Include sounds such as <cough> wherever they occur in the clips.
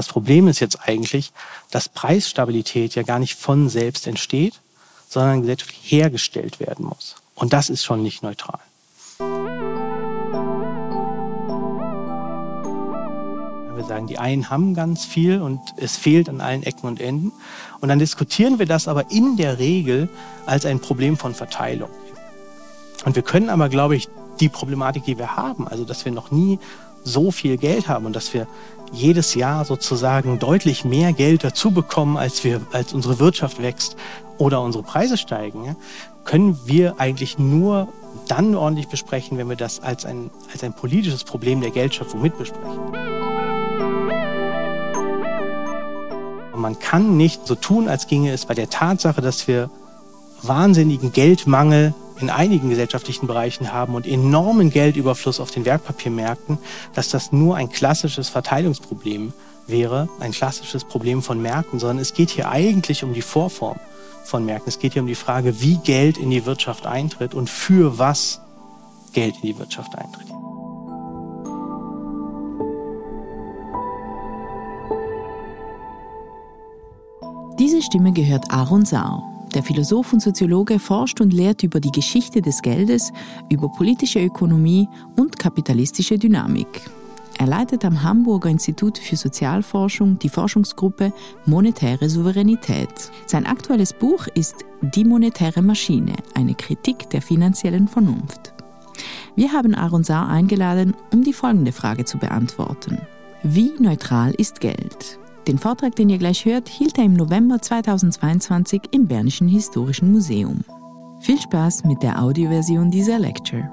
Das Problem ist jetzt eigentlich, dass Preisstabilität ja gar nicht von selbst entsteht, sondern gesellschaftlich hergestellt werden muss. Und das ist schon nicht neutral. Wir sagen, die einen haben ganz viel und es fehlt an allen Ecken und Enden. Und dann diskutieren wir das aber in der Regel als ein Problem von Verteilung. Und wir können aber, glaube ich, die Problematik, die wir haben, also dass wir noch nie so viel Geld haben und dass wir jedes Jahr sozusagen deutlich mehr Geld dazu bekommen, als wir, als unsere Wirtschaft wächst oder unsere Preise steigen, ja, können wir eigentlich nur dann ordentlich besprechen, wenn wir das als ein, als ein politisches Problem der Geldschöpfung mitbesprechen. Man kann nicht so tun, als ginge es bei der Tatsache, dass wir wahnsinnigen Geldmangel in einigen gesellschaftlichen Bereichen haben und enormen Geldüberfluss auf den Wertpapiermärkten, dass das nur ein klassisches Verteilungsproblem wäre, ein klassisches Problem von Märkten, sondern es geht hier eigentlich um die Vorform von Märkten. Es geht hier um die Frage, wie Geld in die Wirtschaft eintritt und für was Geld in die Wirtschaft eintritt. Diese Stimme gehört Aaron Saar. Der Philosoph und Soziologe forscht und lehrt über die Geschichte des Geldes, über politische Ökonomie und kapitalistische Dynamik. Er leitet am Hamburger Institut für Sozialforschung die Forschungsgruppe Monetäre Souveränität. Sein aktuelles Buch ist Die monetäre Maschine, eine Kritik der finanziellen Vernunft. Wir haben Aaron Saar eingeladen, um die folgende Frage zu beantworten. Wie neutral ist Geld? Den Vortrag, den ihr gleich hört, hielt er im November 2022 im Bernischen Historischen Museum. Viel Spaß mit der Audioversion dieser Lecture.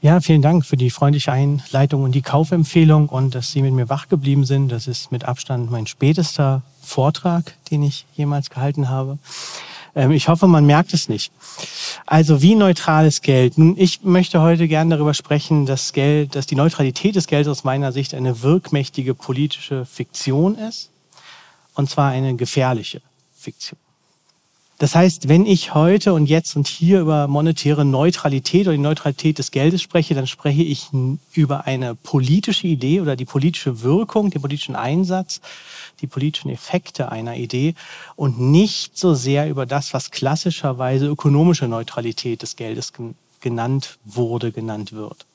Ja, vielen Dank für die freundliche Einleitung und die Kaufempfehlung und dass Sie mit mir wach geblieben sind. Das ist mit Abstand mein spätester Vortrag, den ich jemals gehalten habe. Ähm, ich hoffe, man merkt es nicht. Also wie neutral ist Geld? Nun, ich möchte heute gerne darüber sprechen, dass Geld, dass die Neutralität des Geldes aus meiner Sicht eine wirkmächtige politische Fiktion ist. Und zwar eine gefährliche Fiktion. Das heißt, wenn ich heute und jetzt und hier über monetäre Neutralität oder die Neutralität des Geldes spreche, dann spreche ich über eine politische Idee oder die politische Wirkung, den politischen Einsatz, die politischen Effekte einer Idee und nicht so sehr über das, was klassischerweise ökonomische Neutralität des Geldes genannt wurde, genannt wird.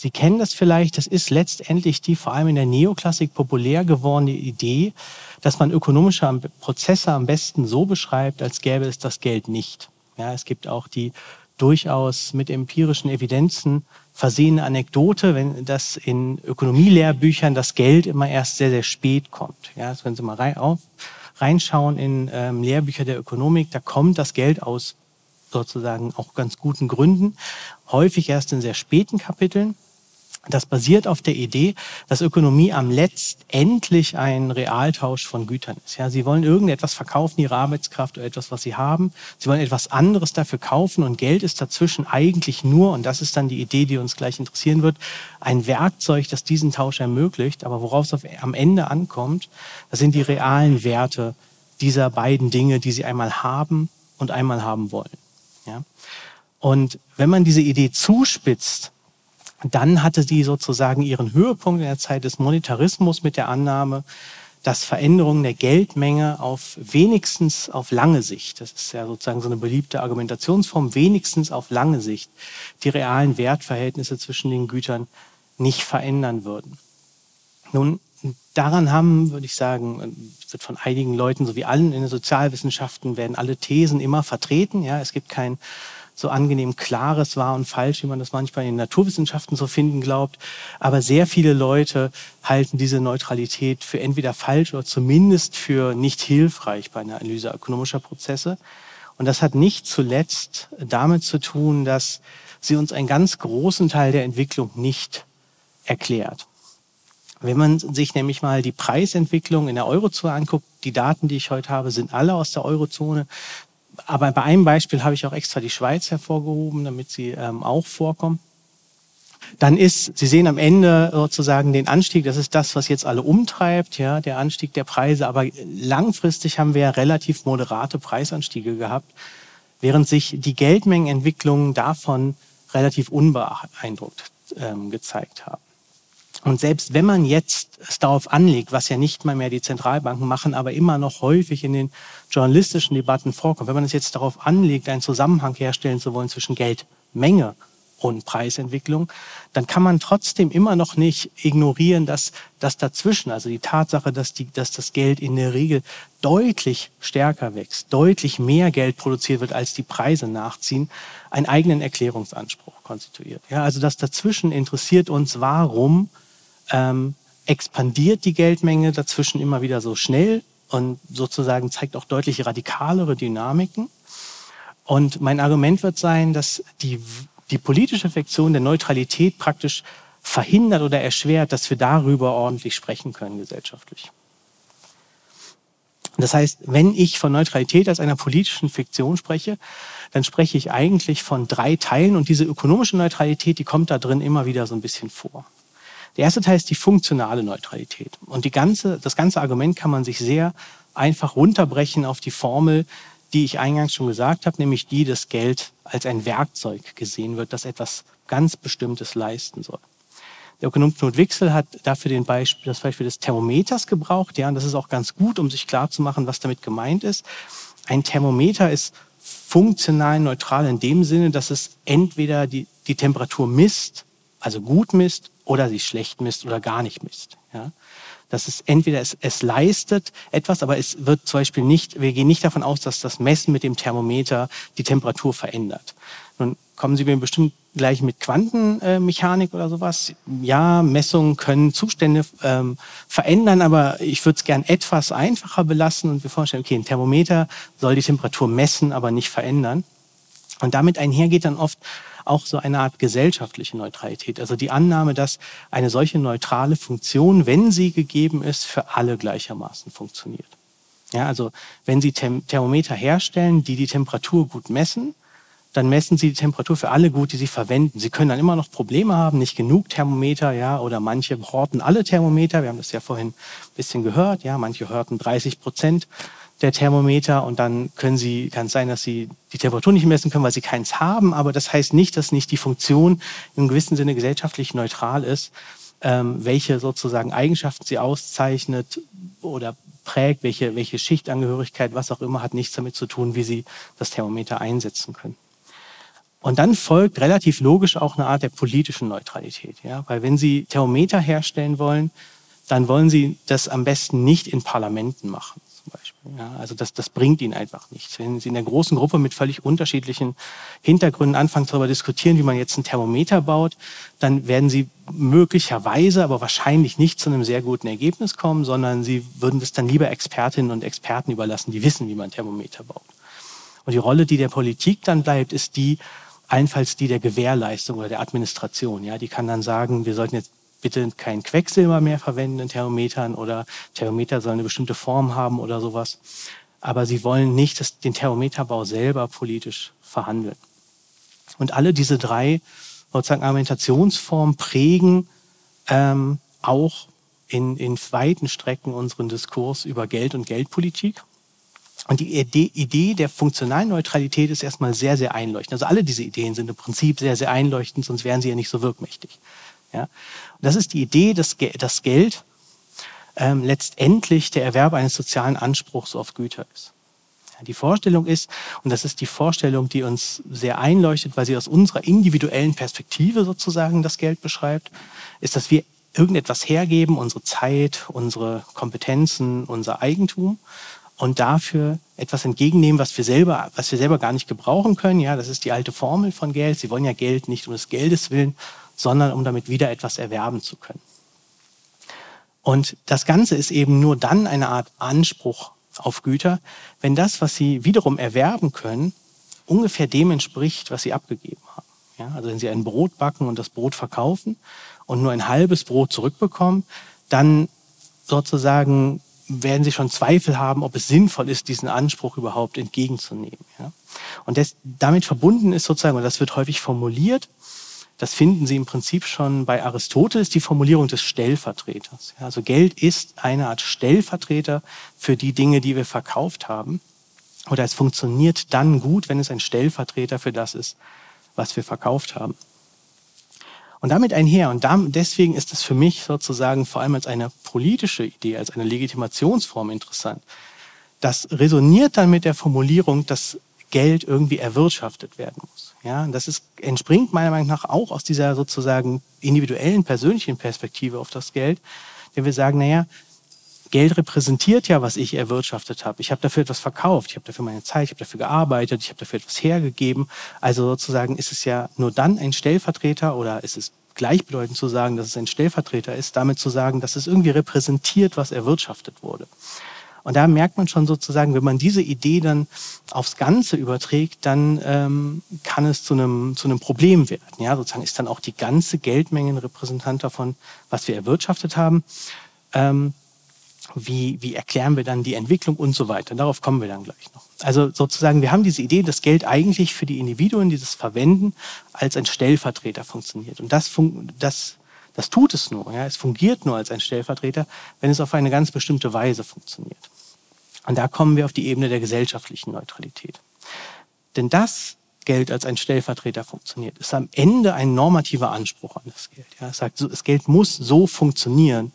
Sie kennen das vielleicht, das ist letztendlich die vor allem in der Neoklassik populär gewordene Idee, dass man ökonomische Prozesse am besten so beschreibt, als gäbe es das Geld nicht. Ja, es gibt auch die durchaus mit empirischen Evidenzen versehene Anekdote, wenn das in Ökonomielehrbüchern das Geld immer erst sehr, sehr spät kommt. Ja, das können Sie mal rein, auf, reinschauen in ähm, Lehrbücher der Ökonomik, da kommt das Geld aus sozusagen auch ganz guten Gründen, häufig erst in sehr späten Kapiteln. Das basiert auf der Idee, dass Ökonomie am letztendlich ein Realtausch von Gütern ist. Ja, Sie wollen irgendetwas verkaufen, Ihre Arbeitskraft oder etwas, was Sie haben. Sie wollen etwas anderes dafür kaufen und Geld ist dazwischen eigentlich nur, und das ist dann die Idee, die uns gleich interessieren wird, ein Werkzeug, das diesen Tausch ermöglicht. Aber worauf es am Ende ankommt, das sind die realen Werte dieser beiden Dinge, die Sie einmal haben und einmal haben wollen. Ja? Und wenn man diese Idee zuspitzt, dann hatte sie sozusagen ihren Höhepunkt in der Zeit des Monetarismus mit der Annahme, dass Veränderungen der Geldmenge auf wenigstens auf lange Sicht, das ist ja sozusagen so eine beliebte Argumentationsform, wenigstens auf lange Sicht die realen Wertverhältnisse zwischen den Gütern nicht verändern würden. Nun, daran haben, würde ich sagen, wird von einigen Leuten, so wie allen in den Sozialwissenschaften, werden alle Thesen immer vertreten. Ja, es gibt kein so angenehm klares wahr und falsch, wie man das manchmal in den Naturwissenschaften so finden glaubt. Aber sehr viele Leute halten diese Neutralität für entweder falsch oder zumindest für nicht hilfreich bei einer Analyse ökonomischer Prozesse. Und das hat nicht zuletzt damit zu tun, dass sie uns einen ganz großen Teil der Entwicklung nicht erklärt. Wenn man sich nämlich mal die Preisentwicklung in der Eurozone anguckt, die Daten, die ich heute habe, sind alle aus der Eurozone aber bei einem Beispiel habe ich auch extra die Schweiz hervorgehoben, damit sie ähm, auch vorkommen. Dann ist, Sie sehen am Ende sozusagen den Anstieg, das ist das, was jetzt alle umtreibt, ja, der Anstieg der Preise. Aber langfristig haben wir ja relativ moderate Preisanstiege gehabt. während sich die Geldmengenentwicklungen davon relativ unbeeindruckt ähm, gezeigt haben. Und selbst wenn man jetzt es darauf anlegt, was ja nicht mal mehr die Zentralbanken machen, aber immer noch häufig in den journalistischen Debatten vorkommt, wenn man es jetzt darauf anlegt, einen Zusammenhang herstellen zu wollen zwischen Geldmenge und Preisentwicklung, dann kann man trotzdem immer noch nicht ignorieren, dass das dazwischen, also die Tatsache, dass, die, dass das Geld in der Regel deutlich stärker wächst, deutlich mehr Geld produziert wird, als die Preise nachziehen, einen eigenen Erklärungsanspruch konstituiert. Ja, also das dazwischen interessiert uns, warum ähm, expandiert die Geldmenge dazwischen immer wieder so schnell und sozusagen zeigt auch deutlich radikalere Dynamiken. Und mein Argument wird sein, dass die die politische Fiktion der Neutralität praktisch verhindert oder erschwert, dass wir darüber ordentlich sprechen können gesellschaftlich. Das heißt, wenn ich von Neutralität als einer politischen Fiktion spreche, dann spreche ich eigentlich von drei Teilen und diese ökonomische Neutralität, die kommt da drin immer wieder so ein bisschen vor. Der erste Teil ist die funktionale Neutralität. Und die ganze, das ganze Argument kann man sich sehr einfach runterbrechen auf die Formel, die ich eingangs schon gesagt habe, nämlich die, dass Geld als ein Werkzeug gesehen wird, das etwas ganz Bestimmtes leisten soll. Der Ökonom Knut Wixel hat dafür den Beispiel, das Beispiel des Thermometers gebraucht. Ja, und das ist auch ganz gut, um sich klarzumachen, was damit gemeint ist. Ein Thermometer ist funktional neutral in dem Sinne, dass es entweder die, die Temperatur misst, also gut misst, oder sie schlecht misst oder gar nicht misst. Ja dass es entweder es, es leistet etwas, aber es wird zum Beispiel nicht, wir gehen nicht davon aus, dass das Messen mit dem Thermometer die Temperatur verändert. Nun kommen Sie mir bestimmt gleich mit Quantenmechanik oder sowas. Ja, Messungen können Zustände ähm, verändern, aber ich würde es gern etwas einfacher belassen und wir vorstellen, okay, ein Thermometer soll die Temperatur messen, aber nicht verändern. Und damit einhergeht dann oft auch so eine Art gesellschaftliche Neutralität. Also die Annahme, dass eine solche neutrale Funktion, wenn sie gegeben ist, für alle gleichermaßen funktioniert. Ja, also wenn Sie Thermometer herstellen, die die Temperatur gut messen, dann messen Sie die Temperatur für alle gut, die Sie verwenden. Sie können dann immer noch Probleme haben, nicht genug Thermometer, ja, oder manche horten alle Thermometer. Wir haben das ja vorhin ein bisschen gehört, ja, manche horten 30 Prozent der Thermometer und dann können Sie, kann es sein, dass Sie die Temperatur nicht messen können, weil Sie keins haben, aber das heißt nicht, dass nicht die Funktion im gewissen Sinne gesellschaftlich neutral ist, ähm, welche sozusagen Eigenschaften sie auszeichnet oder prägt, welche, welche Schichtangehörigkeit, was auch immer, hat nichts damit zu tun, wie Sie das Thermometer einsetzen können. Und dann folgt relativ logisch auch eine Art der politischen Neutralität, ja, weil wenn Sie Thermometer herstellen wollen, dann wollen Sie das am besten nicht in Parlamenten machen Beispiel. Ja, also das, das bringt ihnen einfach nichts. Wenn Sie in einer großen Gruppe mit völlig unterschiedlichen Hintergründen anfangen darüber diskutieren, wie man jetzt ein Thermometer baut, dann werden Sie möglicherweise, aber wahrscheinlich nicht zu einem sehr guten Ergebnis kommen, sondern Sie würden das dann lieber Expertinnen und Experten überlassen, die wissen, wie man Thermometer baut. Und die Rolle, die der Politik dann bleibt, ist die, allenfalls die der Gewährleistung oder der Administration. Ja, die kann dann sagen, wir sollten jetzt bitte kein Quecksilber mehr verwenden in Thermometern oder Thermometer sollen eine bestimmte Form haben oder sowas. Aber sie wollen nicht dass den Thermometerbau selber politisch verhandeln. Und alle diese drei sozusagen Argumentationsformen prägen ähm, auch in, in weiten Strecken unseren Diskurs über Geld und Geldpolitik. Und die Idee, der funktionalen Neutralität ist erstmal sehr, sehr einleuchtend. Also alle diese Ideen sind im Prinzip sehr, sehr einleuchtend, sonst wären sie ja nicht so wirkmächtig. Ja? Und das ist die Idee, dass das Geld ähm, letztendlich der Erwerb eines sozialen Anspruchs auf Güter ist. Ja, die Vorstellung ist, und das ist die Vorstellung, die uns sehr einleuchtet, weil sie aus unserer individuellen Perspektive sozusagen das Geld beschreibt, ist, dass wir irgendetwas hergeben, unsere Zeit, unsere Kompetenzen, unser Eigentum und dafür etwas entgegennehmen, was wir selber, was wir selber gar nicht gebrauchen können. Ja, das ist die alte Formel von Geld. Sie wollen ja Geld nicht um des Geldes willen, sondern um damit wieder etwas erwerben zu können. Und das Ganze ist eben nur dann eine Art Anspruch auf Güter, wenn das, was Sie wiederum erwerben können, ungefähr dem entspricht, was Sie abgegeben haben. Ja, also wenn Sie ein Brot backen und das Brot verkaufen und nur ein halbes Brot zurückbekommen, dann sozusagen werden Sie schon Zweifel haben, ob es sinnvoll ist, diesen Anspruch überhaupt entgegenzunehmen. Ja? Und das, damit verbunden ist sozusagen, und das wird häufig formuliert, das finden Sie im Prinzip schon bei Aristoteles, die Formulierung des Stellvertreters. Also Geld ist eine Art Stellvertreter für die Dinge, die wir verkauft haben. oder es funktioniert dann gut, wenn es ein Stellvertreter für das ist, was wir verkauft haben. Und damit einher, und deswegen ist es für mich sozusagen vor allem als eine politische Idee, als eine Legitimationsform interessant. Das resoniert dann mit der Formulierung, dass Geld irgendwie erwirtschaftet werden muss. Ja, das ist, entspringt meiner Meinung nach auch aus dieser sozusagen individuellen, persönlichen Perspektive auf das Geld, denn wir sagen, naja, Geld repräsentiert ja, was ich erwirtschaftet habe. Ich habe dafür etwas verkauft, ich habe dafür meine Zeit, ich habe dafür gearbeitet, ich habe dafür etwas hergegeben. Also sozusagen ist es ja nur dann ein Stellvertreter oder ist es gleichbedeutend zu sagen, dass es ein Stellvertreter ist, damit zu sagen, dass es irgendwie repräsentiert, was erwirtschaftet wurde. Und da merkt man schon sozusagen, wenn man diese Idee dann aufs Ganze überträgt, dann ähm, kann es zu einem, zu einem Problem werden. Ja, sozusagen ist dann auch die ganze Geldmenge ein Repräsentant davon, was wir erwirtschaftet haben. Ähm, wie, wie erklären wir dann die Entwicklung und so weiter. Darauf kommen wir dann gleich noch. Also sozusagen, wir haben diese Idee, dass Geld eigentlich für die Individuen dieses Verwenden als ein Stellvertreter funktioniert. Und das, fun das, das tut es nur. Ja? Es fungiert nur als ein Stellvertreter, wenn es auf eine ganz bestimmte Weise funktioniert. Und da kommen wir auf die Ebene der gesellschaftlichen Neutralität. Denn das Geld als ein Stellvertreter funktioniert, ist am Ende ein normativer Anspruch an das Geld. Ja? Es sagt, das Geld muss so funktionieren,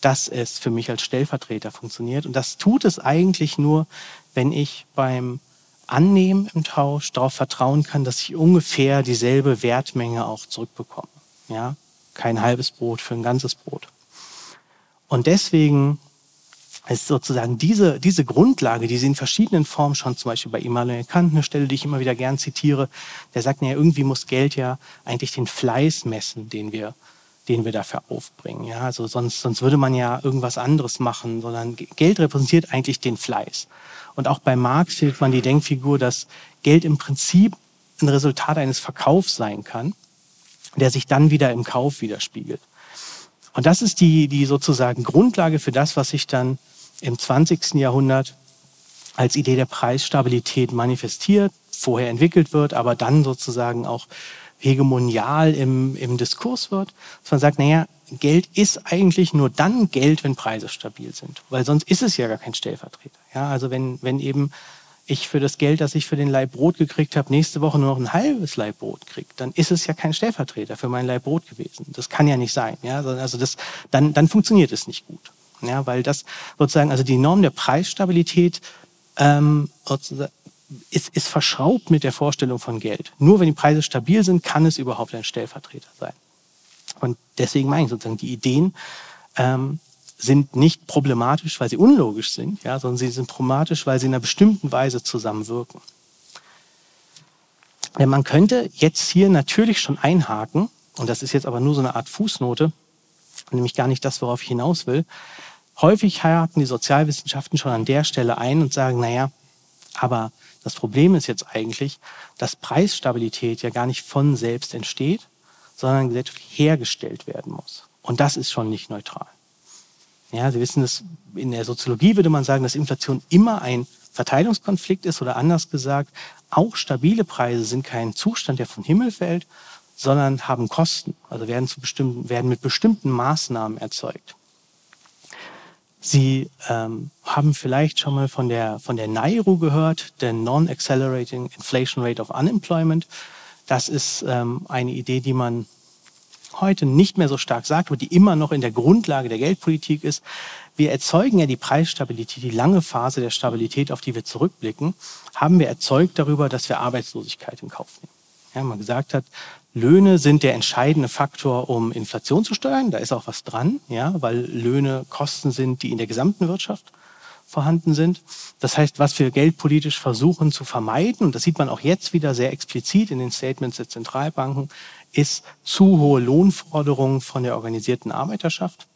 dass es für mich als Stellvertreter funktioniert. Und das tut es eigentlich nur, wenn ich beim Annehmen im Tausch darauf vertrauen kann, dass ich ungefähr dieselbe Wertmenge auch zurückbekomme. Ja, kein halbes Brot für ein ganzes Brot. Und deswegen ist sozusagen diese, diese Grundlage, die sie in verschiedenen Formen schon zum Beispiel bei Immanuel Kant, eine Stelle, die ich immer wieder gern zitiere, der sagt, ja, irgendwie muss Geld ja eigentlich den Fleiß messen, den wir den wir dafür aufbringen. Ja, also sonst, sonst würde man ja irgendwas anderes machen, sondern Geld repräsentiert eigentlich den Fleiß. Und auch bei Marx findet man die Denkfigur, dass Geld im Prinzip ein Resultat eines Verkaufs sein kann, der sich dann wieder im Kauf widerspiegelt. Und das ist die, die sozusagen Grundlage für das, was sich dann im 20. Jahrhundert als Idee der Preisstabilität manifestiert, vorher entwickelt wird, aber dann sozusagen auch hegemonial im, im Diskurs wird, dass man sagt, naja, Geld ist eigentlich nur dann Geld, wenn Preise stabil sind, weil sonst ist es ja gar kein Stellvertreter. Ja, also wenn, wenn eben ich für das Geld, das ich für den Leib Brot gekriegt habe, nächste Woche nur noch ein halbes Leib Brot kriege, dann ist es ja kein Stellvertreter für mein Leib Brot gewesen. Das kann ja nicht sein. Ja, also das, dann, dann funktioniert es nicht gut. Ja, weil das sozusagen, also die Norm der Preisstabilität ähm, ist, ist verschraubt mit der Vorstellung von Geld. Nur wenn die Preise stabil sind, kann es überhaupt ein Stellvertreter sein. Und deswegen meine ich sozusagen, die Ideen ähm, sind nicht problematisch, weil sie unlogisch sind, ja, sondern sie sind problematisch, weil sie in einer bestimmten Weise zusammenwirken. Denn man könnte jetzt hier natürlich schon einhaken, und das ist jetzt aber nur so eine Art Fußnote, nämlich gar nicht das, worauf ich hinaus will. Häufig haken die Sozialwissenschaften schon an der Stelle ein und sagen, naja, aber das Problem ist jetzt eigentlich, dass Preisstabilität ja gar nicht von selbst entsteht, sondern gesellschaftlich hergestellt werden muss. Und das ist schon nicht neutral. Ja, Sie wissen, dass in der Soziologie würde man sagen, dass Inflation immer ein Verteilungskonflikt ist oder anders gesagt, auch stabile Preise sind kein Zustand, der vom Himmel fällt, sondern haben Kosten, also werden, zu bestimmten, werden mit bestimmten Maßnahmen erzeugt. Sie ähm, haben vielleicht schon mal von der, von der NAIRU gehört, der Non-Accelerating Inflation Rate of Unemployment. Das ist ähm, eine Idee, die man heute nicht mehr so stark sagt, aber die immer noch in der Grundlage der Geldpolitik ist. Wir erzeugen ja die Preisstabilität, die lange Phase der Stabilität, auf die wir zurückblicken, haben wir erzeugt darüber, dass wir Arbeitslosigkeit in Kauf nehmen. Ja, man gesagt hat, Löhne sind der entscheidende Faktor, um Inflation zu steuern. Da ist auch was dran, ja, weil Löhne Kosten sind, die in der gesamten Wirtschaft vorhanden sind. Das heißt, was wir geldpolitisch versuchen zu vermeiden, und das sieht man auch jetzt wieder sehr explizit in den Statements der Zentralbanken, ist zu hohe Lohnforderungen von der organisierten Arbeiterschaft.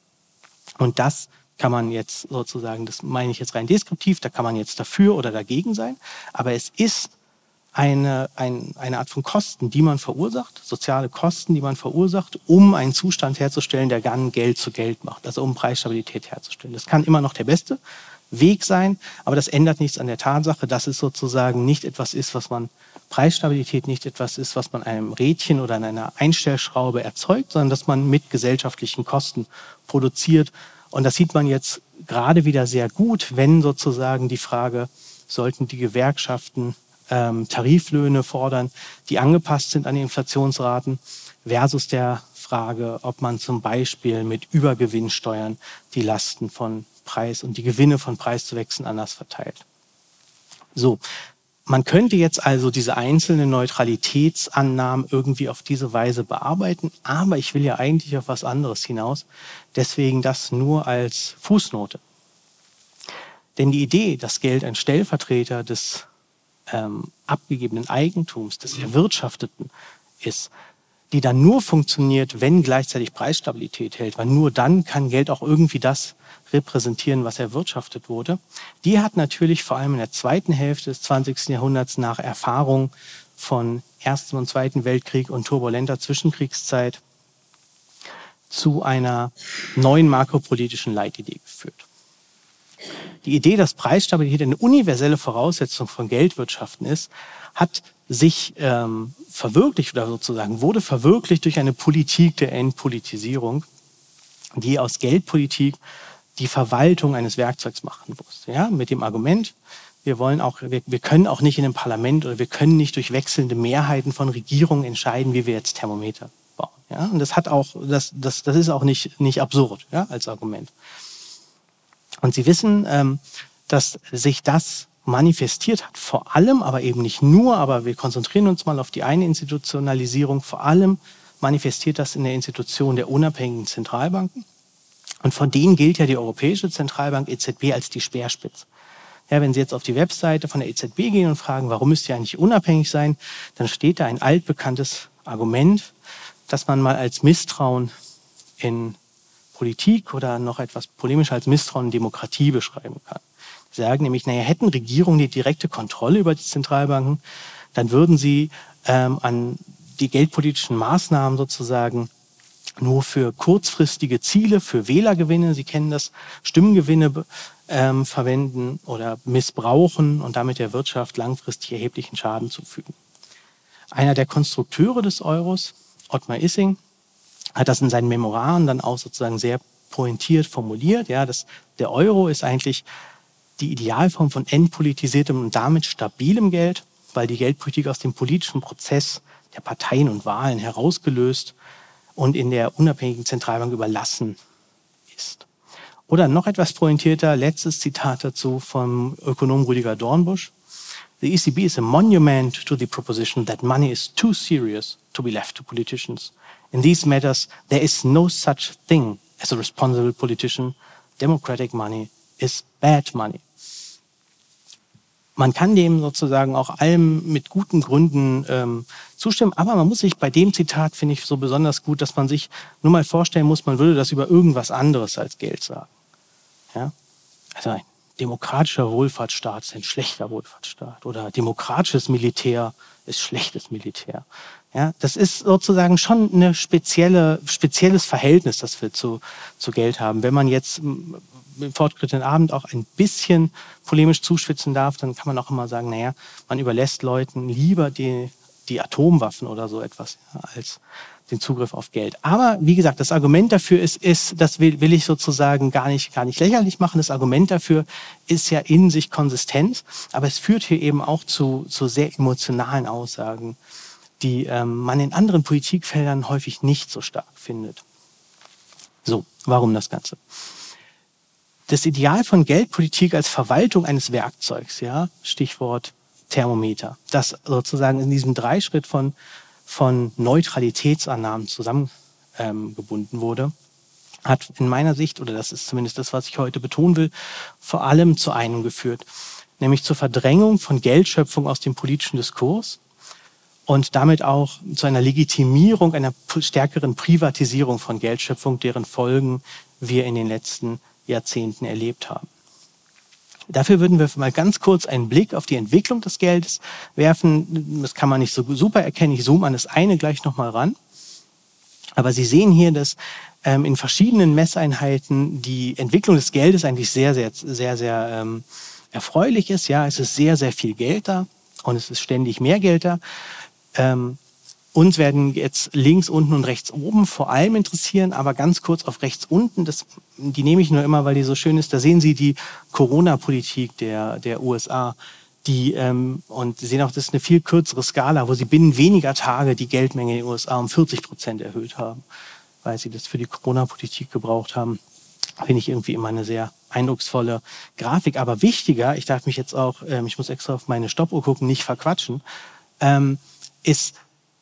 Und das kann man jetzt sozusagen, das meine ich jetzt rein deskriptiv, da kann man jetzt dafür oder dagegen sein. Aber es ist eine, ein, eine Art von Kosten, die man verursacht, soziale Kosten, die man verursacht, um einen Zustand herzustellen, der dann Geld zu Geld macht, also um Preisstabilität herzustellen. Das kann immer noch der beste Weg sein, aber das ändert nichts an der Tatsache, dass es sozusagen nicht etwas ist, was man Preisstabilität nicht etwas ist, was man einem Rädchen oder an einer Einstellschraube erzeugt, sondern dass man mit gesellschaftlichen Kosten produziert. Und das sieht man jetzt gerade wieder sehr gut, wenn sozusagen die Frage sollten die Gewerkschaften ähm, Tariflöhne fordern, die angepasst sind an die Inflationsraten, versus der Frage, ob man zum Beispiel mit Übergewinnsteuern die Lasten von Preis und die Gewinne von Preiszuwächsen anders verteilt. So, man könnte jetzt also diese einzelnen Neutralitätsannahmen irgendwie auf diese Weise bearbeiten, aber ich will ja eigentlich auf was anderes hinaus. Deswegen das nur als Fußnote. Denn die Idee, dass Geld ein Stellvertreter des ähm, abgegebenen Eigentums, des Erwirtschafteten ist, die dann nur funktioniert, wenn gleichzeitig Preisstabilität hält, weil nur dann kann Geld auch irgendwie das repräsentieren, was erwirtschaftet wurde. Die hat natürlich vor allem in der zweiten Hälfte des 20. Jahrhunderts nach Erfahrung von Ersten und Zweiten Weltkrieg und turbulenter Zwischenkriegszeit zu einer neuen makropolitischen Leitidee geführt. Die Idee, dass Preisstabilität eine universelle Voraussetzung von Geldwirtschaften ist, hat sich ähm, verwirklicht oder sozusagen wurde verwirklicht durch eine Politik der Entpolitisierung, die aus Geldpolitik die Verwaltung eines Werkzeugs machen muss. Ja, mit dem Argument, wir wollen auch, wir, wir können auch nicht in einem Parlament oder wir können nicht durch wechselnde Mehrheiten von Regierungen entscheiden, wie wir jetzt Thermometer bauen. Ja, und das hat auch, das, das, das ist auch nicht, nicht absurd, ja, als Argument. Und Sie wissen, ähm, dass sich das manifestiert hat, vor allem, aber eben nicht nur, aber wir konzentrieren uns mal auf die eine Institutionalisierung, vor allem manifestiert das in der Institution der unabhängigen Zentralbanken. Und von denen gilt ja die Europäische Zentralbank EZB als die Speerspitze. Ja, wenn Sie jetzt auf die Webseite von der EZB gehen und fragen, warum müsst ihr eigentlich unabhängig sein, dann steht da ein altbekanntes Argument, dass man mal als Misstrauen in Politik oder noch etwas polemischer als Misstrauen in Demokratie beschreiben kann. Sie sagen nämlich, naja, hätten Regierungen die direkte Kontrolle über die Zentralbanken, dann würden sie ähm, an die geldpolitischen Maßnahmen sozusagen nur für kurzfristige Ziele, für Wählergewinne, Sie kennen das, Stimmengewinne ähm, verwenden oder missbrauchen und damit der Wirtschaft langfristig erheblichen Schaden zufügen. Einer der Konstrukteure des Euros, Ottmar Issing, hat das in seinen Memoiren dann auch sozusagen sehr pointiert formuliert. Ja, dass der Euro ist eigentlich die Idealform von entpolitisiertem und damit stabilem Geld, weil die Geldpolitik aus dem politischen Prozess der Parteien und Wahlen herausgelöst und in der unabhängigen Zentralbank überlassen ist. Oder noch etwas pointierter, letztes Zitat dazu vom Ökonom Rüdiger Dornbusch. The ECB is a monument to the proposition that money is too serious to be left to politicians. In these matters, there is no such thing as a responsible politician. Democratic money is bad money man kann dem sozusagen auch allem mit guten Gründen ähm, zustimmen. Aber man muss sich bei dem Zitat, finde ich, so besonders gut, dass man sich nur mal vorstellen muss, man würde das über irgendwas anderes als Geld sagen. Ja? Also ein demokratischer Wohlfahrtsstaat ist ein schlechter Wohlfahrtsstaat oder demokratisches Militär ist schlechtes Militär. Ja, das ist sozusagen schon ein spezielle, spezielles Verhältnis, das wir zu, zu Geld haben. Wenn man jetzt im fortgeschrittenen Abend auch ein bisschen polemisch zuschwitzen darf, dann kann man auch immer sagen, naja, man überlässt Leuten lieber die, die Atomwaffen oder so etwas ja, als den Zugriff auf Geld. Aber wie gesagt, das Argument dafür ist, ist das will, will ich sozusagen gar nicht, gar nicht lächerlich machen. Das Argument dafür ist ja in sich konsistent, aber es führt hier eben auch zu, zu sehr emotionalen Aussagen, die ähm, man in anderen Politikfeldern häufig nicht so stark findet. So, warum das Ganze? das Ideal von Geldpolitik als Verwaltung eines Werkzeugs, ja, Stichwort Thermometer, das sozusagen in diesem Dreischritt von, von Neutralitätsannahmen zusammengebunden ähm, wurde, hat in meiner Sicht, oder das ist zumindest das, was ich heute betonen will, vor allem zu einem geführt, nämlich zur Verdrängung von Geldschöpfung aus dem politischen Diskurs und damit auch zu einer Legitimierung einer stärkeren Privatisierung von Geldschöpfung, deren Folgen wir in den letzten Jahrzehnten erlebt haben. Dafür würden wir mal ganz kurz einen Blick auf die Entwicklung des Geldes werfen. Das kann man nicht so super erkennen. Ich zoome an das eine gleich nochmal ran. Aber Sie sehen hier, dass ähm, in verschiedenen Messeinheiten die Entwicklung des Geldes eigentlich sehr, sehr, sehr, sehr ähm, erfreulich ist. Ja, es ist sehr, sehr viel Geld da und es ist ständig mehr Geld da. Ähm, uns werden jetzt links, unten und rechts oben vor allem interessieren, aber ganz kurz auf rechts unten, das, die nehme ich nur immer, weil die so schön ist. Da sehen Sie die Corona-Politik der, der USA die, ähm, und Sie sehen auch, das ist eine viel kürzere Skala, wo Sie binnen weniger Tage die Geldmenge in den USA um 40 Prozent erhöht haben, weil Sie das für die Corona-Politik gebraucht haben. Finde ich irgendwie immer eine sehr eindrucksvolle Grafik. Aber wichtiger, ich darf mich jetzt auch, ähm, ich muss extra auf meine Stoppuhr gucken, nicht verquatschen, ähm, ist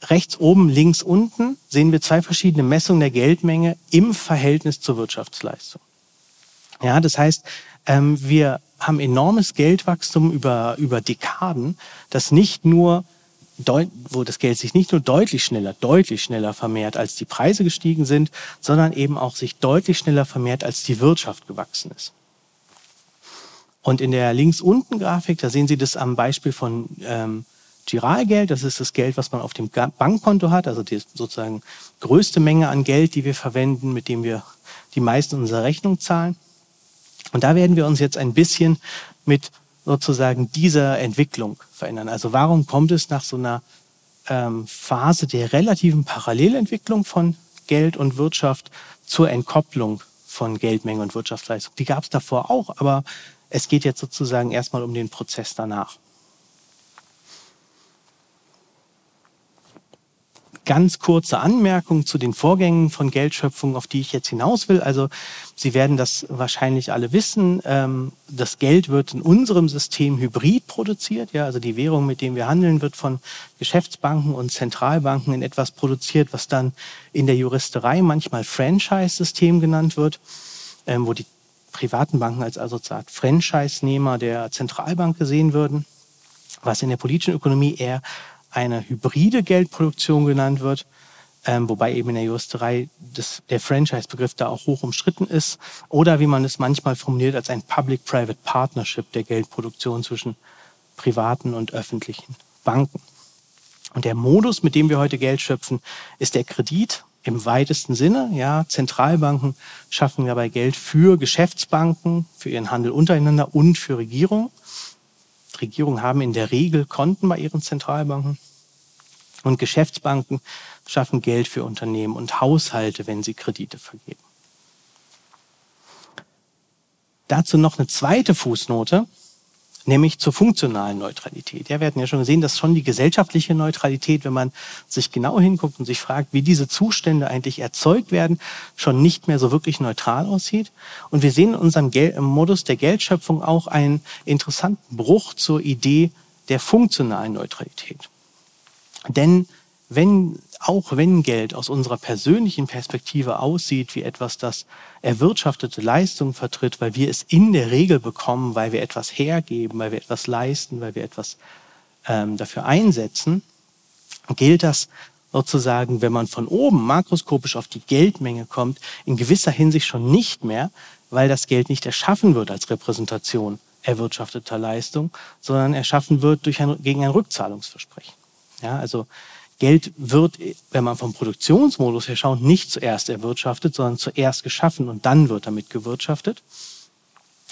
rechts oben, links unten sehen wir zwei verschiedene Messungen der Geldmenge im Verhältnis zur Wirtschaftsleistung. Ja, das heißt, ähm, wir haben enormes Geldwachstum über, über Dekaden, das nicht nur wo das Geld sich nicht nur deutlich schneller, deutlich schneller vermehrt, als die Preise gestiegen sind, sondern eben auch sich deutlich schneller vermehrt, als die Wirtschaft gewachsen ist. Und in der links unten Grafik, da sehen Sie das am Beispiel von ähm, Giralgeld. Das ist das Geld, was man auf dem Bankkonto hat, also die sozusagen größte Menge an Geld, die wir verwenden, mit dem wir die meisten unserer Rechnung zahlen. Und da werden wir uns jetzt ein bisschen mit sozusagen dieser Entwicklung verändern. Also warum kommt es nach so einer ähm, Phase der relativen Parallelentwicklung von Geld und Wirtschaft zur Entkopplung von Geldmenge und Wirtschaftsleistung? Die gab es davor auch, aber es geht jetzt sozusagen erstmal um den Prozess danach. Ganz kurze Anmerkung zu den Vorgängen von Geldschöpfung, auf die ich jetzt hinaus will. Also Sie werden das wahrscheinlich alle wissen. Ähm, das Geld wird in unserem System hybrid produziert. Ja, also die Währung, mit dem wir handeln, wird von Geschäftsbanken und Zentralbanken in etwas produziert, was dann in der Juristerei manchmal Franchise-System genannt wird, ähm, wo die privaten Banken als also Franchise-Nehmer der Zentralbank gesehen würden, was in der politischen Ökonomie eher eine hybride Geldproduktion genannt wird, ähm, wobei eben in der Juristerei das, der Franchise-Begriff da auch hoch umstritten ist, oder wie man es manchmal formuliert als ein Public-Private Partnership der Geldproduktion zwischen privaten und öffentlichen Banken. Und der Modus, mit dem wir heute Geld schöpfen, ist der Kredit im weitesten Sinne. Ja, Zentralbanken schaffen dabei Geld für Geschäftsbanken, für ihren Handel untereinander und für Regierungen. Regierungen haben in der Regel Konten bei ihren Zentralbanken. Und Geschäftsbanken schaffen Geld für Unternehmen und Haushalte, wenn sie Kredite vergeben. Dazu noch eine zweite Fußnote nämlich zur funktionalen Neutralität. Ja, wir hatten ja schon gesehen, dass schon die gesellschaftliche Neutralität, wenn man sich genau hinguckt und sich fragt, wie diese Zustände eigentlich erzeugt werden, schon nicht mehr so wirklich neutral aussieht. Und wir sehen in unserem Gel im Modus der Geldschöpfung auch einen interessanten Bruch zur Idee der funktionalen Neutralität. Denn wenn, auch wenn Geld aus unserer persönlichen Perspektive aussieht wie etwas, das erwirtschaftete Leistung vertritt, weil wir es in der Regel bekommen, weil wir etwas hergeben, weil wir etwas leisten, weil wir etwas ähm, dafür einsetzen, gilt das sozusagen, wenn man von oben makroskopisch auf die Geldmenge kommt, in gewisser Hinsicht schon nicht mehr, weil das Geld nicht erschaffen wird als Repräsentation erwirtschafteter Leistung, sondern erschaffen wird durch ein, gegen ein Rückzahlungsversprechen. Ja, also Geld wird, wenn man vom Produktionsmodus her schaut, nicht zuerst erwirtschaftet, sondern zuerst geschaffen und dann wird damit gewirtschaftet.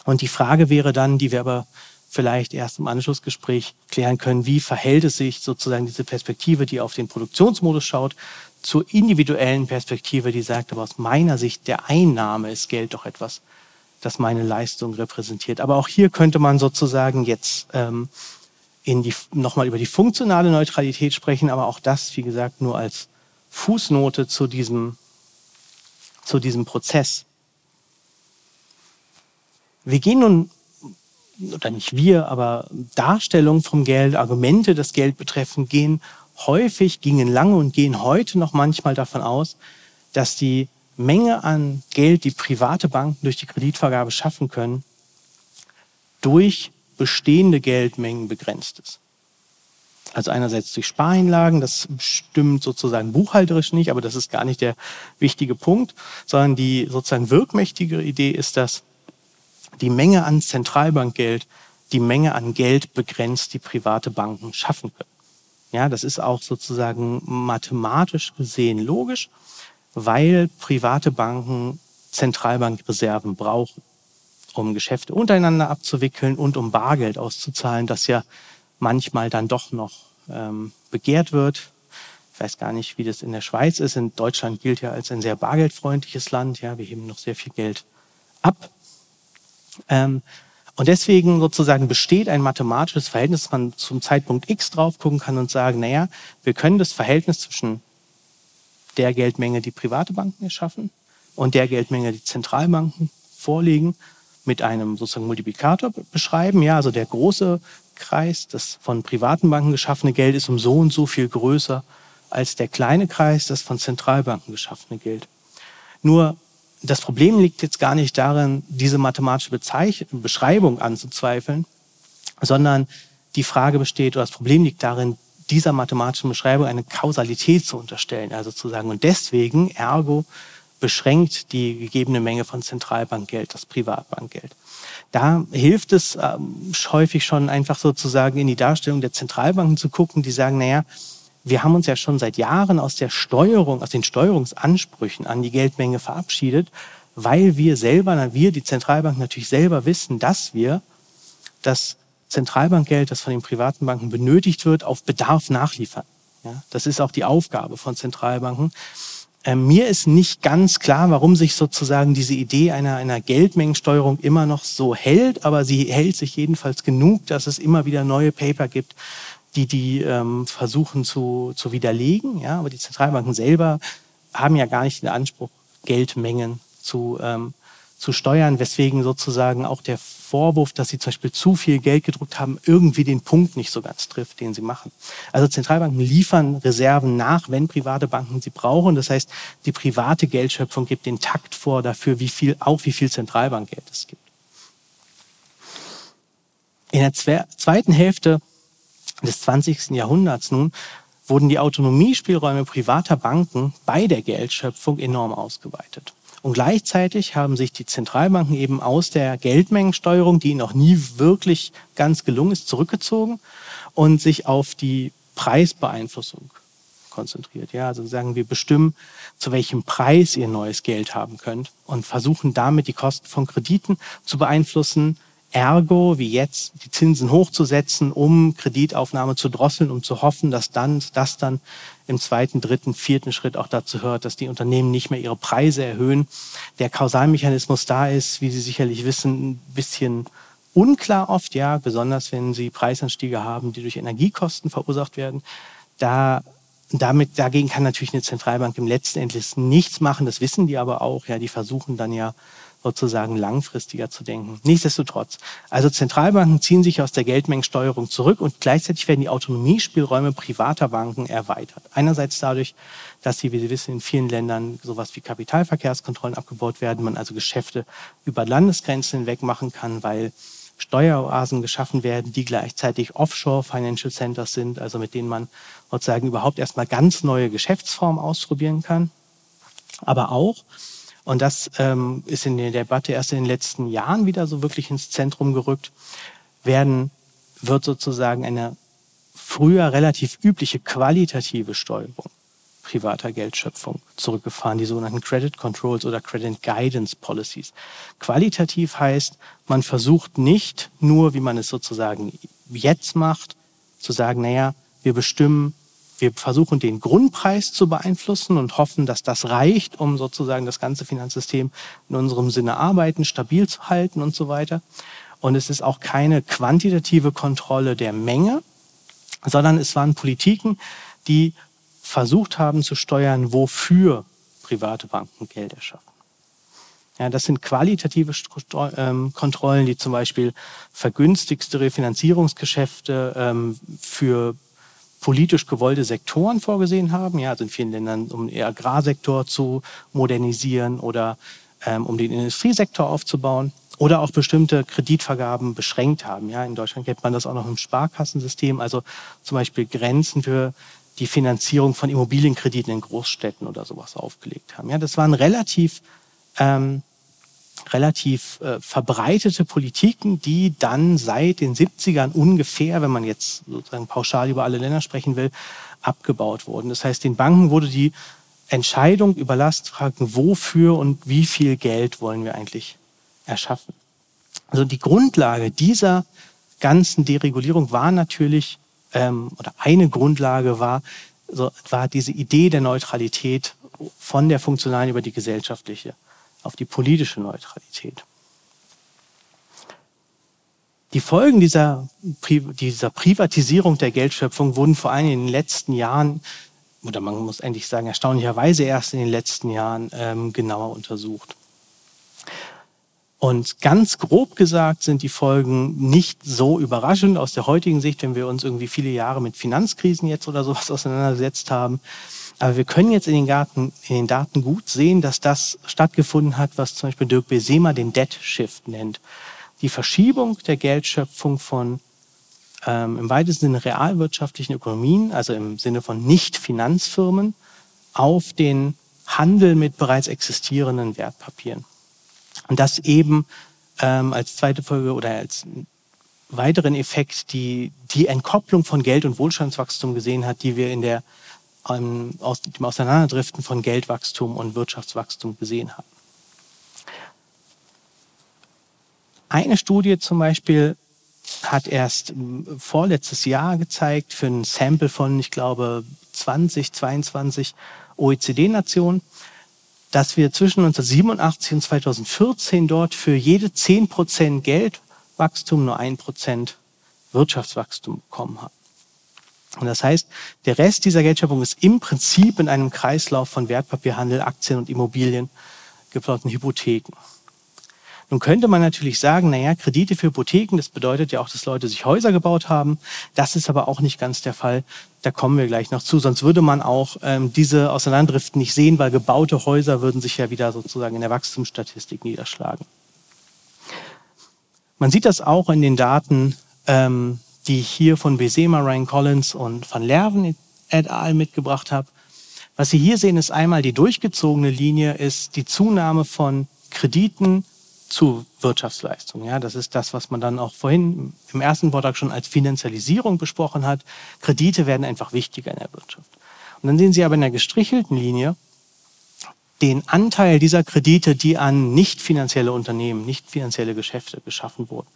Und die Frage wäre dann, die wir aber vielleicht erst im Anschlussgespräch klären können, wie verhält es sich sozusagen diese Perspektive, die auf den Produktionsmodus schaut, zur individuellen Perspektive, die sagt, aber aus meiner Sicht der Einnahme ist Geld doch etwas, das meine Leistung repräsentiert. Aber auch hier könnte man sozusagen jetzt ähm, in die, nochmal über die funktionale Neutralität sprechen, aber auch das, wie gesagt, nur als Fußnote zu diesem, zu diesem Prozess. Wir gehen nun, oder nicht wir, aber Darstellungen vom Geld, Argumente, das Geld betreffen, gehen häufig, gingen lange und gehen heute noch manchmal davon aus, dass die Menge an Geld, die private Banken durch die Kreditvergabe schaffen können, durch bestehende Geldmengen begrenzt ist. Also einerseits durch Spareinlagen, das stimmt sozusagen buchhalterisch nicht, aber das ist gar nicht der wichtige Punkt, sondern die sozusagen wirkmächtige Idee ist, dass die Menge an Zentralbankgeld die Menge an Geld begrenzt, die private Banken schaffen können. Ja, das ist auch sozusagen mathematisch gesehen logisch, weil private Banken Zentralbankreserven brauchen um Geschäfte untereinander abzuwickeln und um Bargeld auszuzahlen, das ja manchmal dann doch noch ähm, begehrt wird. Ich weiß gar nicht, wie das in der Schweiz ist. In Deutschland gilt ja als ein sehr bargeldfreundliches Land. Ja, wir heben noch sehr viel Geld ab. Ähm, Und deswegen sozusagen besteht ein mathematisches Verhältnis, dass man zum Zeitpunkt X drauf gucken kann und sagen, naja, wir können das Verhältnis zwischen der Geldmenge, die private Banken erschaffen und der Geldmenge, die Zentralbanken vorlegen, mit einem sozusagen Multiplikator beschreiben. Ja, also der große Kreis, das von privaten Banken geschaffene Geld ist um so und so viel größer als der kleine Kreis, das von Zentralbanken geschaffene Geld. Nur das Problem liegt jetzt gar nicht darin, diese mathematische Bezeich Beschreibung anzuzweifeln, sondern die Frage besteht, oder das Problem liegt darin, dieser mathematischen Beschreibung eine Kausalität zu unterstellen, also zu sagen, und deswegen, ergo, beschränkt die gegebene Menge von Zentralbankgeld das Privatbankgeld. Da hilft es ähm, häufig schon einfach sozusagen in die Darstellung der Zentralbanken zu gucken, die sagen, naja, wir haben uns ja schon seit Jahren aus der Steuerung, aus den Steuerungsansprüchen an die Geldmenge verabschiedet, weil wir selber, wir, die Zentralbank natürlich selber wissen, dass wir das Zentralbankgeld, das von den privaten Banken benötigt wird, auf Bedarf nachliefern. Ja, das ist auch die Aufgabe von Zentralbanken. Ähm, mir ist nicht ganz klar, warum sich sozusagen diese Idee einer, einer Geldmengensteuerung immer noch so hält, aber sie hält sich jedenfalls genug, dass es immer wieder neue Paper gibt, die die ähm, versuchen zu, zu widerlegen. Ja, aber die Zentralbanken selber haben ja gar nicht den Anspruch, Geldmengen zu, ähm, zu steuern, weswegen sozusagen auch der Vorwurf, dass sie zum Beispiel zu viel Geld gedruckt haben, irgendwie den Punkt nicht so ganz trifft, den sie machen. Also Zentralbanken liefern Reserven nach, wenn private Banken sie brauchen. Das heißt, die private Geldschöpfung gibt den Takt vor dafür, wie viel, auch wie viel Zentralbankgeld es gibt. In der zweiten Hälfte des 20. Jahrhunderts nun wurden die Autonomiespielräume privater Banken bei der Geldschöpfung enorm ausgeweitet. Und gleichzeitig haben sich die Zentralbanken eben aus der Geldmengensteuerung, die noch nie wirklich ganz gelungen ist, zurückgezogen und sich auf die Preisbeeinflussung konzentriert. Ja, also sagen wir bestimmen, zu welchem Preis ihr neues Geld haben könnt und versuchen damit die Kosten von Krediten zu beeinflussen, Ergo, wie jetzt, die Zinsen hochzusetzen, um Kreditaufnahme zu drosseln, um zu hoffen, dass dann, das dann im zweiten, dritten, vierten Schritt auch dazu hört, dass die Unternehmen nicht mehr ihre Preise erhöhen. Der Kausalmechanismus da ist, wie Sie sicherlich wissen, ein bisschen unklar oft, ja, besonders wenn Sie Preisanstiege haben, die durch Energiekosten verursacht werden. Da damit, dagegen kann natürlich eine Zentralbank im letzten Endes nichts machen. Das wissen die aber auch. Ja, die versuchen dann ja sozusagen langfristiger zu denken. Nichtsdestotrotz. Also Zentralbanken ziehen sich aus der Geldmengensteuerung zurück und gleichzeitig werden die Autonomiespielräume privater Banken erweitert. Einerseits dadurch, dass sie, wie Sie wissen, in vielen Ländern sowas wie Kapitalverkehrskontrollen abgebaut werden, man also Geschäfte über Landesgrenzen hinweg machen kann, weil Steueroasen geschaffen werden, die gleichzeitig Offshore Financial Centers sind, also mit denen man sozusagen überhaupt erstmal ganz neue Geschäftsformen ausprobieren kann. Aber auch, und das ähm, ist in der Debatte erst in den letzten Jahren wieder so wirklich ins Zentrum gerückt, werden, wird sozusagen eine früher relativ übliche qualitative Steuerung privater Geldschöpfung zurückgefahren, die sogenannten Credit Controls oder Credit Guidance Policies. Qualitativ heißt, man versucht nicht nur, wie man es sozusagen jetzt macht, zu sagen, naja, wir bestimmen wir versuchen den Grundpreis zu beeinflussen und hoffen, dass das reicht, um sozusagen das ganze Finanzsystem in unserem Sinne arbeiten, stabil zu halten und so weiter. Und es ist auch keine quantitative Kontrolle der Menge, sondern es waren Politiken, die versucht haben zu steuern, wofür private Banken Geld erschaffen. Ja, das sind qualitative ähm, Kontrollen, die zum Beispiel vergünstigste Refinanzierungsgeschäfte ähm, für politisch gewollte Sektoren vorgesehen haben, ja, also in vielen Ländern, um den Agrarsektor zu modernisieren oder ähm, um den Industriesektor aufzubauen oder auch bestimmte Kreditvergaben beschränkt haben. Ja, in Deutschland kennt man das auch noch im Sparkassensystem, also zum Beispiel Grenzen für die Finanzierung von Immobilienkrediten in Großstädten oder sowas aufgelegt haben. Ja, das waren relativ ähm, relativ äh, verbreitete Politiken, die dann seit den 70ern ungefähr, wenn man jetzt sozusagen pauschal über alle Länder sprechen will, abgebaut wurden. Das heißt, den Banken wurde die Entscheidung überlassen, fragen, wofür und wie viel Geld wollen wir eigentlich erschaffen. Also die Grundlage dieser ganzen Deregulierung war natürlich, ähm, oder eine Grundlage war, so, war diese Idee der Neutralität von der funktionalen über die gesellschaftliche auf die politische Neutralität. Die Folgen dieser, dieser Privatisierung der Geldschöpfung wurden vor allem in den letzten Jahren, oder man muss endlich sagen, erstaunlicherweise erst in den letzten Jahren ähm, genauer untersucht. Und ganz grob gesagt sind die Folgen nicht so überraschend aus der heutigen Sicht, wenn wir uns irgendwie viele Jahre mit Finanzkrisen jetzt oder sowas <laughs> auseinandergesetzt haben. Aber wir können jetzt in den, Daten, in den Daten gut sehen, dass das stattgefunden hat, was zum Beispiel Dirk Besema den Debt Shift nennt. Die Verschiebung der Geldschöpfung von ähm, im weitesten Sinne realwirtschaftlichen Ökonomien, also im Sinne von Nicht-Finanzfirmen, auf den Handel mit bereits existierenden Wertpapieren. Und das eben ähm, als zweite Folge oder als weiteren Effekt die, die Entkopplung von Geld- und Wohlstandswachstum gesehen hat, die wir in der ähm, aus dem Auseinanderdriften von Geldwachstum und Wirtschaftswachstum gesehen haben. Eine Studie zum Beispiel hat erst vorletztes Jahr gezeigt für ein Sample von, ich glaube, 20, 22 OECD-Nationen, dass wir zwischen 1987 und 2014 dort für jede 10 Prozent Geldwachstum nur ein Prozent Wirtschaftswachstum bekommen haben. Und das heißt, der Rest dieser Geldschöpfung ist im Prinzip in einem Kreislauf von Wertpapierhandel, Aktien und Immobilien, geplotten Hypotheken. Nun könnte man natürlich sagen, naja, Kredite für Hypotheken, das bedeutet ja auch, dass Leute sich Häuser gebaut haben. Das ist aber auch nicht ganz der Fall. Da kommen wir gleich noch zu. Sonst würde man auch ähm, diese Auseinanderdriften nicht sehen, weil gebaute Häuser würden sich ja wieder sozusagen in der Wachstumsstatistik niederschlagen. Man sieht das auch in den Daten ähm, die ich hier von Besema, Ryan Collins und Van Lerven et al. mitgebracht habe. Was Sie hier sehen, ist einmal die durchgezogene Linie, ist die Zunahme von Krediten zu Wirtschaftsleistung. Ja, das ist das, was man dann auch vorhin im ersten Vortrag schon als Finanzialisierung besprochen hat. Kredite werden einfach wichtiger in der Wirtschaft. Und dann sehen Sie aber in der gestrichelten Linie den Anteil dieser Kredite, die an nicht finanzielle Unternehmen, nicht finanzielle Geschäfte geschaffen wurden.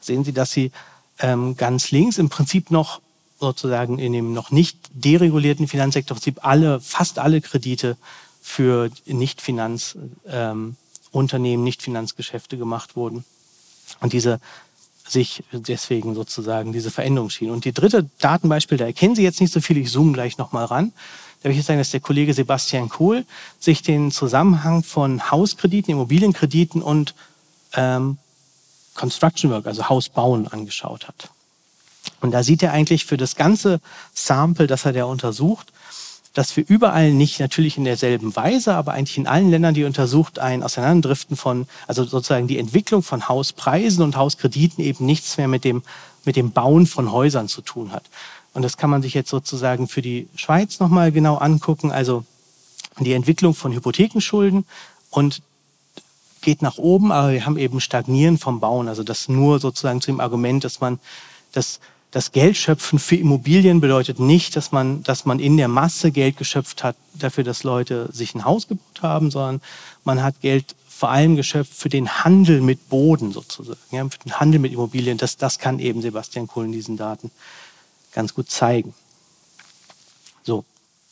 Sehen Sie, dass sie ähm, ganz links im Prinzip noch sozusagen in dem noch nicht deregulierten Finanzsektor im Prinzip alle, fast alle Kredite für Nicht-Finanzunternehmen, ähm, Nicht-Finanzgeschäfte gemacht wurden. Und diese sich deswegen sozusagen diese Veränderung schien. Und die dritte Datenbeispiel, da erkennen Sie jetzt nicht so viel, ich zoome gleich nochmal ran. Da will ich jetzt sagen, dass der Kollege Sebastian Kohl sich den Zusammenhang von Hauskrediten, Immobilienkrediten und ähm, Construction Work, also Haus bauen, angeschaut hat. Und da sieht er eigentlich für das ganze Sample, das er da untersucht, dass wir überall nicht natürlich in derselben Weise, aber eigentlich in allen Ländern, die er untersucht, ein Auseinanderdriften von, also sozusagen die Entwicklung von Hauspreisen und Hauskrediten eben nichts mehr mit dem, mit dem Bauen von Häusern zu tun hat. Und das kann man sich jetzt sozusagen für die Schweiz nochmal genau angucken. Also die Entwicklung von Hypothekenschulden und geht nach oben, aber wir haben eben Stagnieren vom Bauen. Also das nur sozusagen zu dem Argument, dass man das, das Geld schöpfen für Immobilien bedeutet nicht, dass man, dass man in der Masse Geld geschöpft hat dafür, dass Leute sich ein Haus gebaut haben, sondern man hat Geld vor allem geschöpft für den Handel mit Boden sozusagen, ja, für den Handel mit Immobilien. Das, das kann eben Sebastian Kohl in diesen Daten ganz gut zeigen. So,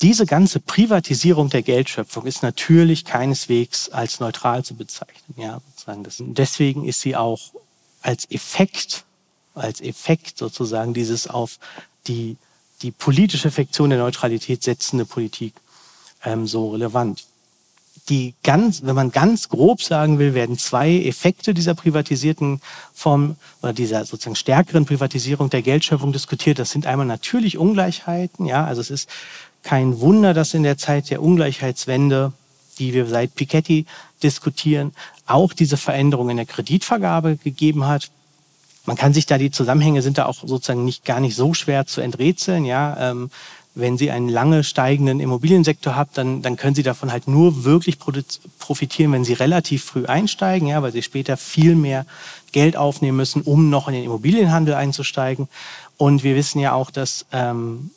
diese ganze Privatisierung der Geldschöpfung ist natürlich keineswegs als neutral zu bezeichnen. Ja, sozusagen. Deswegen ist sie auch als Effekt, als Effekt sozusagen dieses auf die, die politische Fiktion der Neutralität setzende Politik ähm, so relevant. Die ganz, wenn man ganz grob sagen will, werden zwei Effekte dieser privatisierten Form oder dieser sozusagen stärkeren Privatisierung der Geldschöpfung diskutiert. Das sind einmal natürlich Ungleichheiten, ja, also es ist kein Wunder, dass in der Zeit der Ungleichheitswende, die wir seit Piketty diskutieren, auch diese Veränderung in der Kreditvergabe gegeben hat. Man kann sich da, die Zusammenhänge sind da auch sozusagen nicht gar nicht so schwer zu enträtseln. Ja, ähm, wenn Sie einen lange steigenden Immobiliensektor haben, dann, dann können Sie davon halt nur wirklich profitieren, wenn Sie relativ früh einsteigen, ja, weil Sie später viel mehr Geld aufnehmen müssen, um noch in den Immobilienhandel einzusteigen. Und wir wissen ja auch, dass ähm,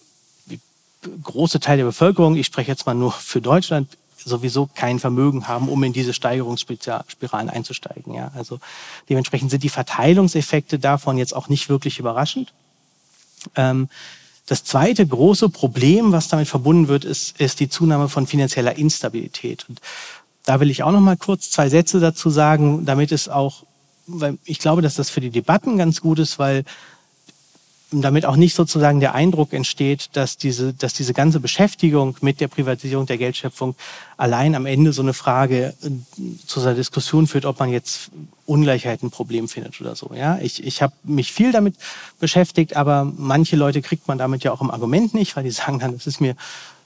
große Teil der Bevölkerung, ich spreche jetzt mal nur für Deutschland, sowieso kein Vermögen haben, um in diese Steigerungsspiralen einzusteigen. Ja, also dementsprechend sind die Verteilungseffekte davon jetzt auch nicht wirklich überraschend. Ähm, das zweite große Problem, was damit verbunden wird, ist, ist die Zunahme von finanzieller Instabilität. Und da will ich auch noch mal kurz zwei Sätze dazu sagen, damit es auch weil ich glaube, dass das für die Debatten ganz gut ist, weil damit auch nicht sozusagen der Eindruck entsteht, dass diese, dass diese ganze Beschäftigung mit der Privatisierung der Geldschöpfung allein am Ende so eine Frage äh, zu einer Diskussion führt, ob man jetzt Ungleichheit ein Problem findet oder so. Ja, ich, ich habe mich viel damit beschäftigt, aber manche Leute kriegt man damit ja auch im Argument nicht, weil die <laughs> sagen dann, das ist mir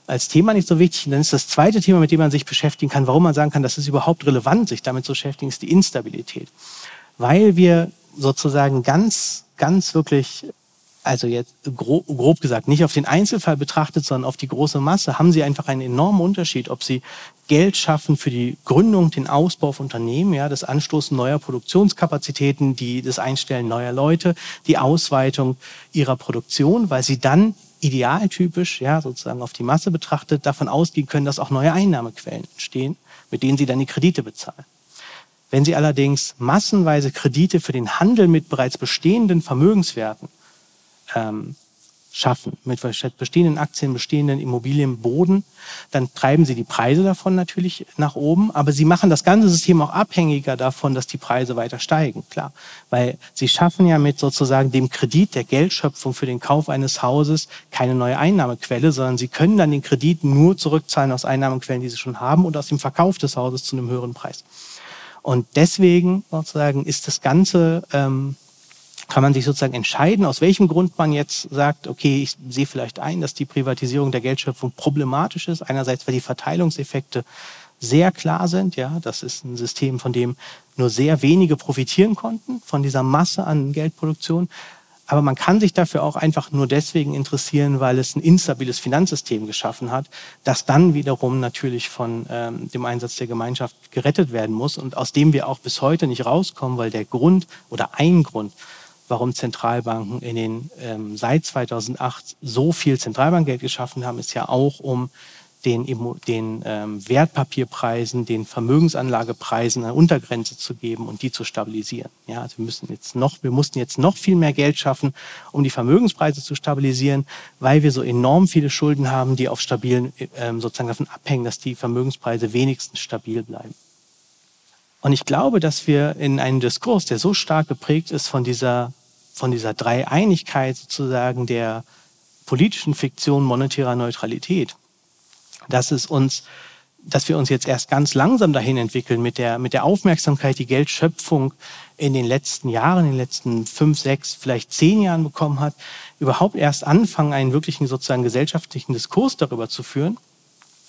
als Thema nicht so wichtig. Und dann ist das zweite Thema, mit dem man sich beschäftigen kann, warum man sagen kann, das ist überhaupt relevant, sich damit zu beschäftigen, ist die Instabilität. Weil wir sozusagen ganz, ganz wirklich also jetzt grob, grob, gesagt, nicht auf den Einzelfall betrachtet, sondern auf die große Masse, haben sie einfach einen enormen Unterschied, ob sie Geld schaffen für die Gründung, den Ausbau von Unternehmen, ja, das Anstoßen neuer Produktionskapazitäten, die, das Einstellen neuer Leute, die Ausweitung ihrer Produktion, weil sie dann idealtypisch, ja, sozusagen auf die Masse betrachtet, davon ausgehen können, dass auch neue Einnahmequellen entstehen, mit denen sie dann die Kredite bezahlen. Wenn Sie allerdings massenweise Kredite für den Handel mit bereits bestehenden Vermögenswerten ähm, schaffen, mit bestehenden Aktien, bestehenden Immobilien, Boden, dann treiben sie die Preise davon natürlich nach oben, aber sie machen das ganze System auch abhängiger davon, dass die Preise weiter steigen, klar. Weil sie schaffen ja mit sozusagen dem Kredit der Geldschöpfung für den Kauf eines Hauses keine neue Einnahmequelle, sondern sie können dann den Kredit nur zurückzahlen aus Einnahmequellen, die sie schon haben und aus dem Verkauf des Hauses zu einem höheren Preis. Und deswegen sozusagen ist das Ganze ähm, kann man sich sozusagen entscheiden, aus welchem Grund man jetzt sagt, okay, ich sehe vielleicht ein, dass die Privatisierung der Geldschöpfung problematisch ist. Einerseits, weil die Verteilungseffekte sehr klar sind. Ja, das ist ein System, von dem nur sehr wenige profitieren konnten, von dieser Masse an Geldproduktion. Aber man kann sich dafür auch einfach nur deswegen interessieren, weil es ein instabiles Finanzsystem geschaffen hat, das dann wiederum natürlich von ähm, dem Einsatz der Gemeinschaft gerettet werden muss und aus dem wir auch bis heute nicht rauskommen, weil der Grund oder ein Grund warum Zentralbanken in den ähm, seit 2008 so viel Zentralbankgeld geschaffen haben, ist ja auch um den, den ähm, Wertpapierpreisen, den Vermögensanlagepreisen eine Untergrenze zu geben und die zu stabilisieren. Ja, also wir müssen jetzt noch, wir mussten jetzt noch viel mehr Geld schaffen, um die Vermögenspreise zu stabilisieren, weil wir so enorm viele Schulden haben, die auf stabilen, ähm, sozusagen davon abhängen, dass die Vermögenspreise wenigstens stabil bleiben. Und ich glaube, dass wir in einem Diskurs, der so stark geprägt ist von dieser, von dieser Dreieinigkeit sozusagen der politischen Fiktion monetärer Neutralität, dass es uns, dass wir uns jetzt erst ganz langsam dahin entwickeln mit der, mit der Aufmerksamkeit, die Geldschöpfung in den letzten Jahren, in den letzten fünf, sechs, vielleicht zehn Jahren bekommen hat, überhaupt erst anfangen, einen wirklichen sozusagen gesellschaftlichen Diskurs darüber zu führen,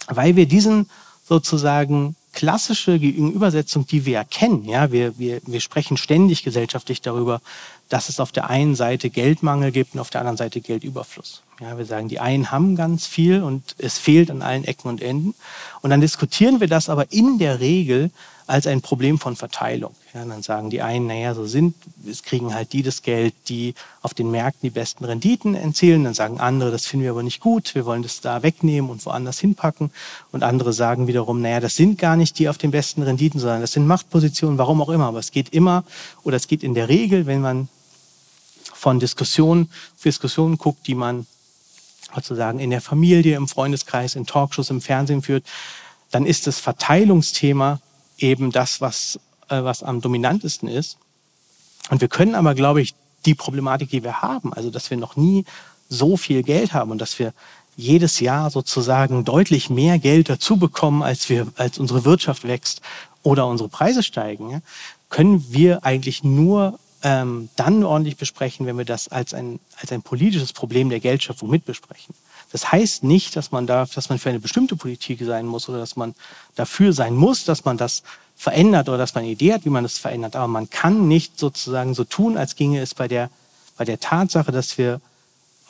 weil wir diesen sozusagen klassische Gegenübersetzung, die wir erkennen. Ja, wir, wir, wir sprechen ständig gesellschaftlich darüber, dass es auf der einen Seite Geldmangel gibt und auf der anderen Seite Geldüberfluss. Ja, wir sagen, die einen haben ganz viel und es fehlt an allen Ecken und Enden. Und dann diskutieren wir das aber in der Regel als ein Problem von Verteilung. Ja, dann sagen die einen, naja, so sind, es kriegen halt die das Geld, die auf den Märkten die besten Renditen erzielen. Dann sagen andere, das finden wir aber nicht gut, wir wollen das da wegnehmen und woanders hinpacken. Und andere sagen wiederum, naja, das sind gar nicht die auf den besten Renditen, sondern das sind Machtpositionen, warum auch immer. Aber es geht immer, oder es geht in der Regel, wenn man von Diskussionen Diskussionen guckt, die man sozusagen in der Familie, im Freundeskreis, in Talkshows, im Fernsehen führt, dann ist das Verteilungsthema eben das, was, äh, was am dominantesten ist. Und wir können aber, glaube ich, die Problematik, die wir haben, also dass wir noch nie so viel Geld haben und dass wir jedes Jahr sozusagen deutlich mehr Geld dazu bekommen, als wir, als unsere Wirtschaft wächst oder unsere Preise steigen, können wir eigentlich nur ähm, dann ordentlich besprechen, wenn wir das als ein, als ein politisches Problem der Geldschöpfung mitbesprechen. Das heißt nicht, dass man da, dass man für eine bestimmte Politik sein muss oder dass man dafür sein muss, dass man das verändert oder dass man eine Idee hat, wie man das verändert. Aber man kann nicht sozusagen so tun, als ginge es bei der, bei der Tatsache, dass wir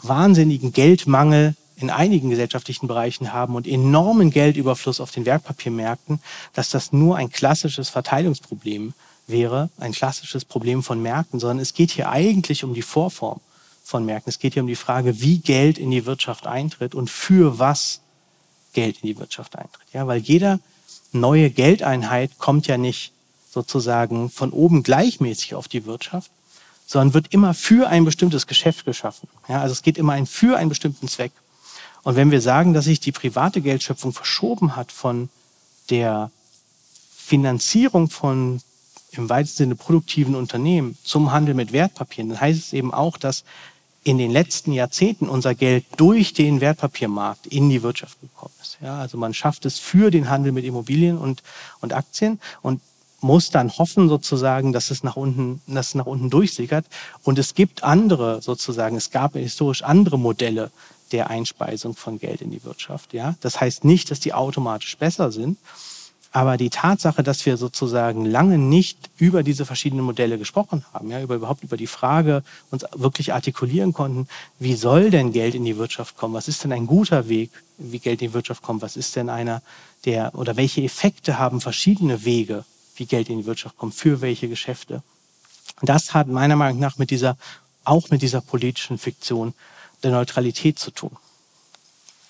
wahnsinnigen Geldmangel in einigen gesellschaftlichen Bereichen haben und enormen Geldüberfluss auf den Wertpapiermärkten, dass das nur ein klassisches Verteilungsproblem wäre, ein klassisches Problem von Märkten, sondern es geht hier eigentlich um die Vorform von Märkten. Es geht hier um die Frage, wie Geld in die Wirtschaft eintritt und für was Geld in die Wirtschaft eintritt. Ja, weil jeder neue Geldeinheit kommt ja nicht sozusagen von oben gleichmäßig auf die Wirtschaft, sondern wird immer für ein bestimmtes Geschäft geschaffen. Ja, also es geht immer ein für einen bestimmten Zweck. Und wenn wir sagen, dass sich die private Geldschöpfung verschoben hat von der Finanzierung von im weitesten Sinne produktiven Unternehmen zum Handel mit Wertpapieren, dann heißt es eben auch, dass in den letzten Jahrzehnten unser Geld durch den Wertpapiermarkt in die Wirtschaft gekommen ist. Ja, also man schafft es für den Handel mit Immobilien und, und Aktien und muss dann hoffen sozusagen, dass es nach unten, dass es nach unten durchsickert. Und es gibt andere sozusagen, es gab historisch andere Modelle der Einspeisung von Geld in die Wirtschaft. Ja, das heißt nicht, dass die automatisch besser sind, aber die Tatsache, dass wir sozusagen lange nicht über diese verschiedenen Modelle gesprochen haben, ja, über überhaupt über die Frage uns wirklich artikulieren konnten, wie soll denn Geld in die Wirtschaft kommen? Was ist denn ein guter Weg, wie Geld in die Wirtschaft kommt? Was ist denn einer der oder welche Effekte haben verschiedene Wege, wie Geld in die Wirtschaft kommt, für welche Geschäfte? Das hat meiner Meinung nach mit dieser auch mit dieser politischen Fiktion der Neutralität zu tun.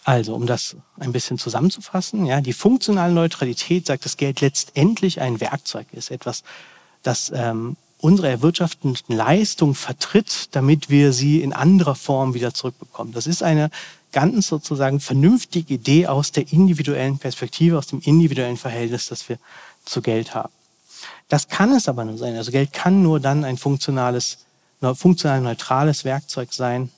Also, um das ein bisschen zusammenzufassen, ja, die funktionale Neutralität sagt, dass Geld letztendlich ein Werkzeug ist, etwas, das ähm, unsere erwirtschaftenden Leistung vertritt, damit wir sie in anderer Form wieder zurückbekommen. Das ist eine ganz sozusagen vernünftige Idee aus der individuellen Perspektive, aus dem individuellen Verhältnis, das wir zu Geld haben. Das kann es aber nur sein. Also Geld kann nur dann ein funktionales, funktional neutrales Werkzeug sein,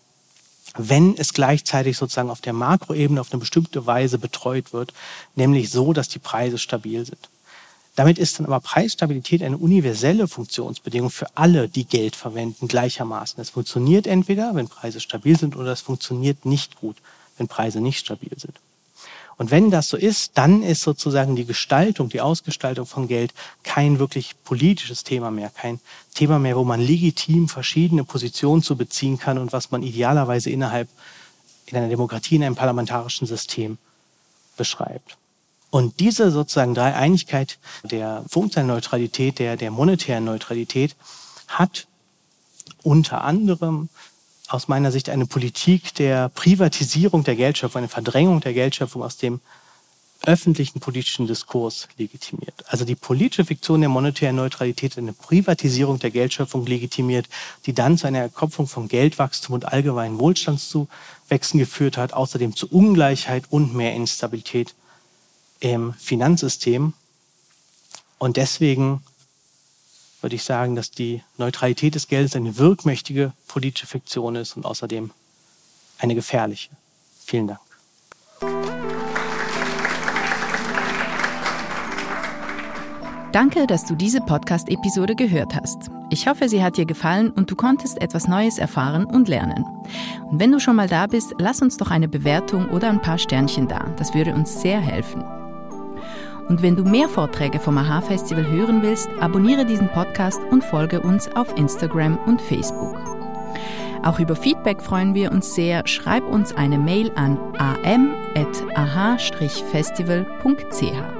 wenn es gleichzeitig sozusagen auf der Makroebene auf eine bestimmte Weise betreut wird, nämlich so, dass die Preise stabil sind. Damit ist dann aber Preisstabilität eine universelle Funktionsbedingung für alle, die Geld verwenden, gleichermaßen. Es funktioniert entweder, wenn Preise stabil sind, oder es funktioniert nicht gut, wenn Preise nicht stabil sind. Und wenn das so ist, dann ist sozusagen die Gestaltung, die Ausgestaltung von Geld kein wirklich politisches Thema mehr, kein Thema mehr, wo man legitim verschiedene Positionen zu beziehen kann und was man idealerweise innerhalb in einer Demokratie, in einem parlamentarischen System beschreibt. Und diese sozusagen Dreieinigkeit der funktionalen Neutralität, der, der monetären Neutralität hat unter anderem aus meiner Sicht eine Politik der Privatisierung der Geldschöpfung, eine Verdrängung der Geldschöpfung aus dem öffentlichen politischen Diskurs legitimiert. Also die politische Fiktion der monetären Neutralität eine Privatisierung der Geldschöpfung legitimiert, die dann zu einer Erkopfung von Geldwachstum und allgemeinen Wohlstandszuwächsen geführt hat, außerdem zu Ungleichheit und mehr Instabilität im Finanzsystem. Und deswegen würde ich sagen, dass die Neutralität des Geldes eine wirkmächtige politische Fiktion ist und außerdem eine gefährliche. Vielen Dank. Danke, dass du diese Podcast-Episode gehört hast. Ich hoffe, sie hat dir gefallen und du konntest etwas Neues erfahren und lernen. Und wenn du schon mal da bist, lass uns doch eine Bewertung oder ein paar Sternchen da. Das würde uns sehr helfen. Und wenn du mehr Vorträge vom AHA-Festival hören willst, abonniere diesen Podcast und folge uns auf Instagram und Facebook. Auch über Feedback freuen wir uns sehr. Schreib uns eine Mail an am.aha-festival.ch.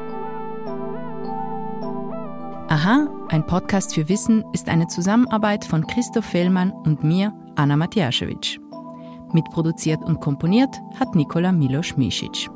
Aha, ein Podcast für Wissen ist eine Zusammenarbeit von Christoph Fellmann und mir, Anna Matjaschewitsch. Mitproduziert und komponiert hat Nikola Milos Misic.